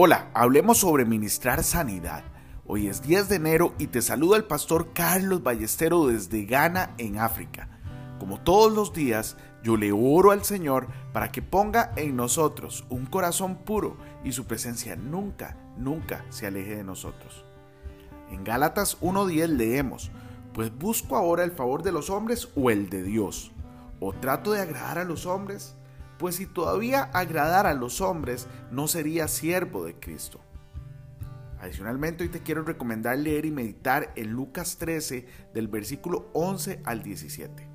Hola, hablemos sobre ministrar sanidad. Hoy es 10 de enero y te saluda el pastor Carlos Ballestero desde Ghana, en África. Como todos los días, yo le oro al Señor para que ponga en nosotros un corazón puro y su presencia nunca, nunca se aleje de nosotros. En Gálatas 1.10 leemos, pues busco ahora el favor de los hombres o el de Dios. ¿O trato de agradar a los hombres? Pues si todavía agradara a los hombres, no sería siervo de Cristo. Adicionalmente, hoy te quiero recomendar leer y meditar en Lucas 13 del versículo 11 al 17.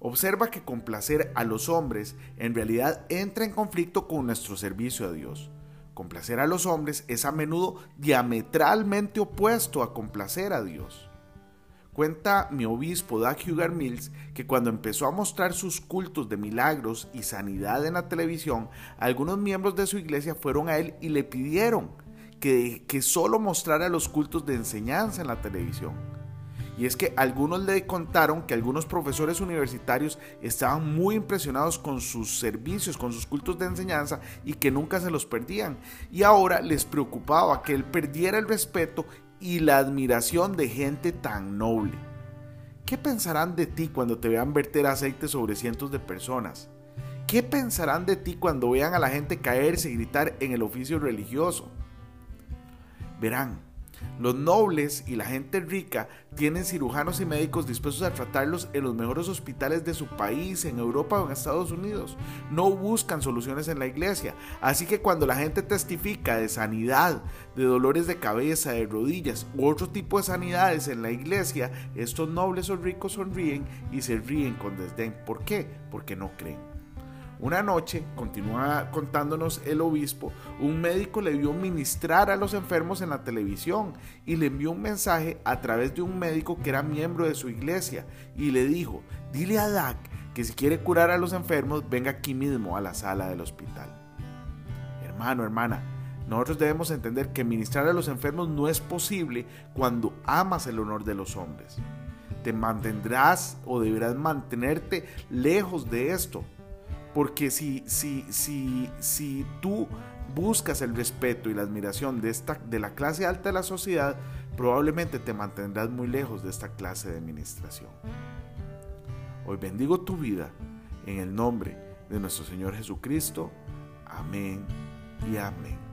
Observa que complacer a los hombres en realidad entra en conflicto con nuestro servicio a Dios. Complacer a los hombres es a menudo diametralmente opuesto a complacer a Dios. Cuenta mi obispo Doug Hugar Mills que cuando empezó a mostrar sus cultos de milagros y sanidad en la televisión, algunos miembros de su iglesia fueron a él y le pidieron que, que solo mostrara los cultos de enseñanza en la televisión. Y es que algunos le contaron que algunos profesores universitarios estaban muy impresionados con sus servicios, con sus cultos de enseñanza y que nunca se los perdían. Y ahora les preocupaba que él perdiera el respeto y la admiración de gente tan noble. ¿Qué pensarán de ti cuando te vean verter aceite sobre cientos de personas? ¿Qué pensarán de ti cuando vean a la gente caerse y gritar en el oficio religioso? Verán, los nobles y la gente rica tienen cirujanos y médicos dispuestos a tratarlos en los mejores hospitales de su país, en Europa o en Estados Unidos. No buscan soluciones en la iglesia. Así que cuando la gente testifica de sanidad, de dolores de cabeza, de rodillas u otro tipo de sanidades en la iglesia, estos nobles o ricos sonríen y se ríen con desdén. ¿Por qué? Porque no creen. Una noche, continúa contándonos el obispo, un médico le vio ministrar a los enfermos en la televisión y le envió un mensaje a través de un médico que era miembro de su iglesia y le dijo, dile a Dak que si quiere curar a los enfermos, venga aquí mismo a la sala del hospital. Hermano, hermana, nosotros debemos entender que ministrar a los enfermos no es posible cuando amas el honor de los hombres. Te mantendrás o deberás mantenerte lejos de esto porque si, si, si, si tú buscas el respeto y la admiración de, esta, de la clase alta de la sociedad, probablemente te mantendrás muy lejos de esta clase de administración. Hoy bendigo tu vida en el nombre de nuestro Señor Jesucristo. Amén y amén.